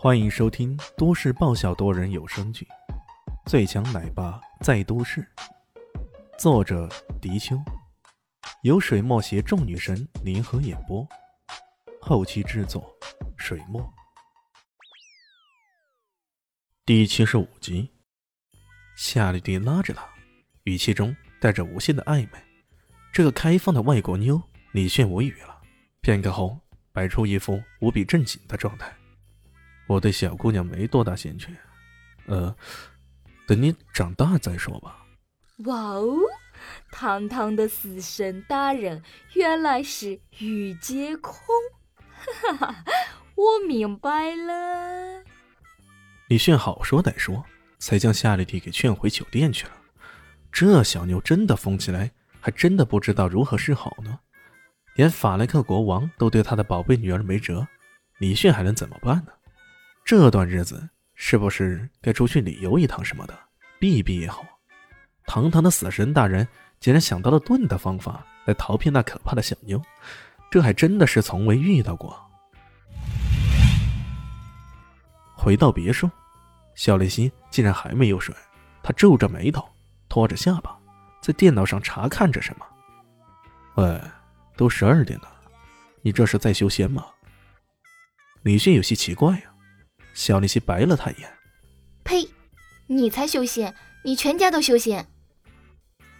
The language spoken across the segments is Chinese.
欢迎收听都市爆笑多人有声剧《最强奶爸在都市》，作者：迪秋，由水墨携众女神联合演播，后期制作：水墨。第七十五集，夏绿蒂拉着他，语气中带着无限的暧昧。这个开放的外国妞，李炫无语了。片刻后，摆出一副无比正经的状态。我对小姑娘没多大兴趣，呃，等你长大再说吧。哇哦，堂堂的死神大人原来是御姐控，哈哈，我明白了。李炫好说歹说，才将夏绿蒂给劝回酒店去了。这小妞真的疯起来，还真的不知道如何是好呢。连法兰克国王都对他的宝贝女儿没辙，李炫还能怎么办呢？这段日子是不是该出去旅游一趟什么的，避一避也好。堂堂的死神大人竟然想到了盾的方法来逃避那可怕的小妞，这还真的是从未遇到过。回到别墅，小立新竟然还没有睡，他皱着眉头，拖着下巴，在电脑上查看着什么。喂，都十二点了，你这是在修仙吗？李迅有些奇怪呀。肖立新白了他一眼：“呸！你才修仙，你全家都修仙。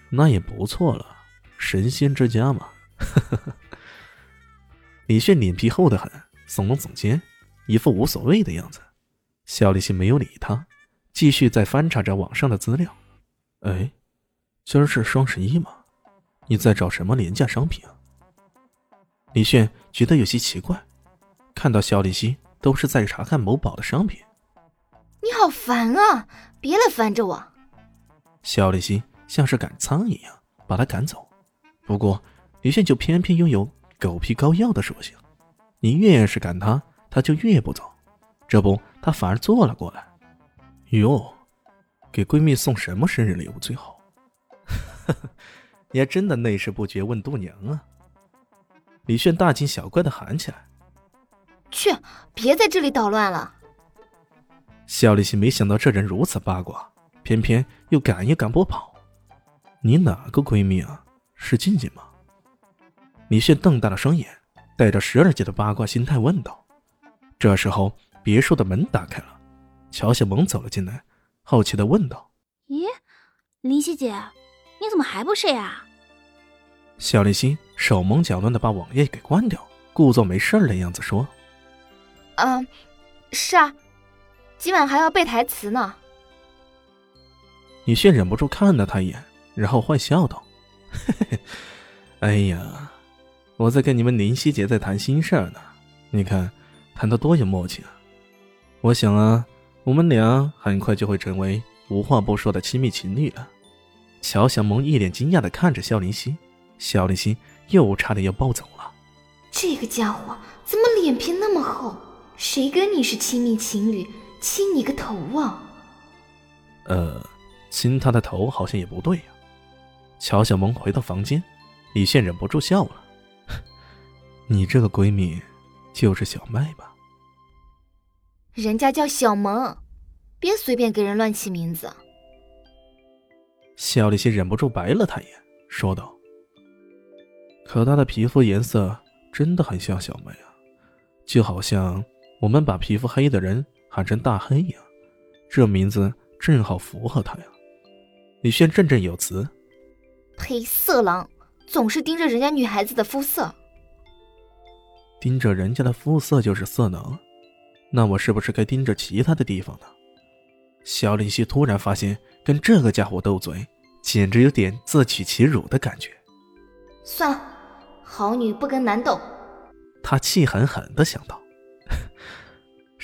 那也不错了，神仙之家嘛。”李炫脸皮厚得很，耸了耸肩，一副无所谓的样子。肖立新没有理他，继续在翻查着网上的资料。哎，今儿是双十一吗？你在找什么廉价商品啊？李炫觉得有些奇怪，看到肖立新。都是在查看某宝的商品。你好烦啊！别来烦着我。肖立新像是赶苍蝇一样把他赶走。不过李炫就偏偏拥有狗皮膏药的属性，你越是赶他，他就越不走。这不，他反而坐了过来。哟，给闺蜜送什么生日礼物最好？你还真的内事不决问度娘啊！李炫大惊小怪的喊起来。去，别在这里捣乱了。肖立新没想到这人如此八卦，偏偏又赶也赶不跑。你哪个闺蜜啊？是静静吗？李炫瞪大了双眼，带着十二姐的八卦心态问道。这时候，别墅的门打开了，乔小萌走了进来，好奇的问道：“咦，林夕姐，你怎么还不睡啊？”肖立新手忙脚乱的把网页给关掉，故作没事的样子说。嗯，是啊，今晚还要背台词呢。李炫忍不住看了他一眼，然后坏笑道：“嘿嘿，哎呀，我在跟你们林夕姐在谈心事呢。你看，谈的多有默契啊！我想啊，我们俩很快就会成为无话不说的亲密情侣了。”乔小萌一脸惊讶的看着肖林夕，肖林夕又差点要暴走了。这个家伙怎么脸皮那么厚？谁跟你是亲密情侣？亲你个头啊！呃，亲他的头好像也不对呀。乔小萌回到房间，李现忍不住笑了：“ 你这个闺蜜就是小麦吧？”人家叫小萌，别随便给人乱起名字。肖立新忍不住白了他一眼，说道：“可她的皮肤颜色真的很像小麦啊，就好像……”我们把皮肤黑的人喊成大黑呀，这名字正好符合他呀。李轩振振有词：“呸，色狼，总是盯着人家女孩子的肤色。盯着人家的肤色就是色狼，那我是不是该盯着其他的地方呢？”肖林希突然发现，跟这个家伙斗嘴，简直有点自取其辱的感觉。算了，好女不跟男斗。他气狠狠的想到。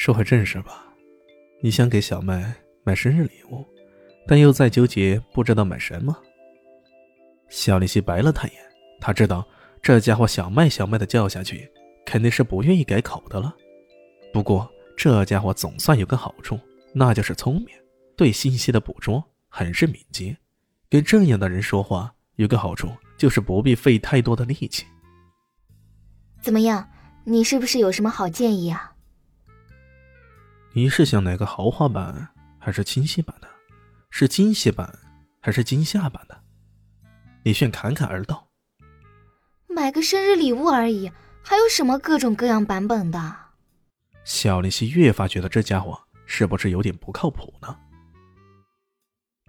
说回正事吧，你想给小麦买生日礼物，但又在纠结不知道买什么。小丽西白了他一眼，他知道这家伙小麦小麦的叫下去，肯定是不愿意改口的了。不过这家伙总算有个好处，那就是聪明，对信息的捕捉很是敏捷。跟这样的人说话，有个好处就是不必费太多的力气。怎么样，你是不是有什么好建议啊？你是想买个豪华版还是清晰版的？是惊喜版还是惊吓版的？李炫侃侃而道：“买个生日礼物而已，还有什么各种各样版本的？”小林夕越发觉得这家伙是不是有点不靠谱呢？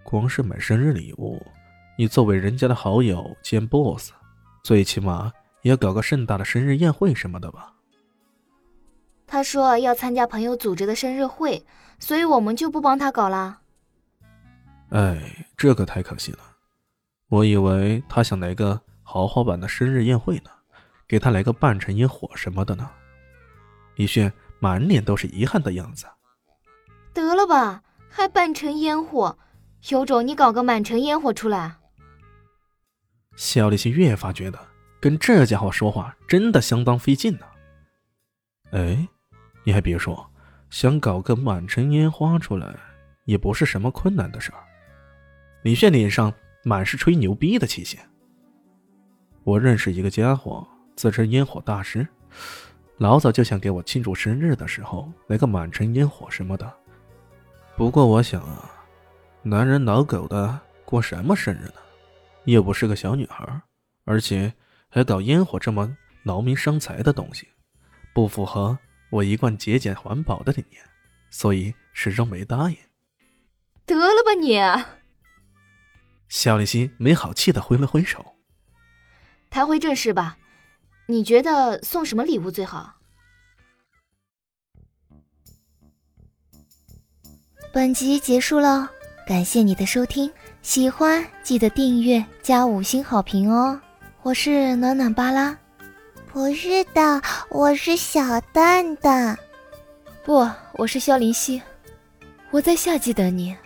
光是买生日礼物，你作为人家的好友兼 boss，最起码也要搞个盛大的生日宴会什么的吧？他说要参加朋友组织的生日会，所以我们就不帮他搞了。哎，这可太可惜了！我以为他想来个豪华版的生日宴会呢，给他来个半城烟火什么的呢。李炫满脸都是遗憾的样子。得了吧，还半城烟火，有种你搞个满城烟火出来！肖立新越发觉得跟这家伙说话真的相当费劲呢。哎。你还别说，想搞个满城烟花出来，也不是什么困难的事儿。李炫脸上满是吹牛逼的气息。我认识一个家伙，自称烟火大师，老早就想给我庆祝生日的时候来个满城烟火什么的。不过我想啊，男人老狗的过什么生日呢？又不是个小女孩，而且还搞烟火这么劳民伤财的东西，不符合。我一贯节俭环保的理念，所以始终没答应。得了吧你！肖立新没好气的挥了挥手。谈回正事吧，你觉得送什么礼物最好？本集结束了，感谢你的收听，喜欢记得订阅加五星好评哦。我是暖暖巴拉。不是的，我是小蛋蛋。不，我是萧林希。我在夏季等你。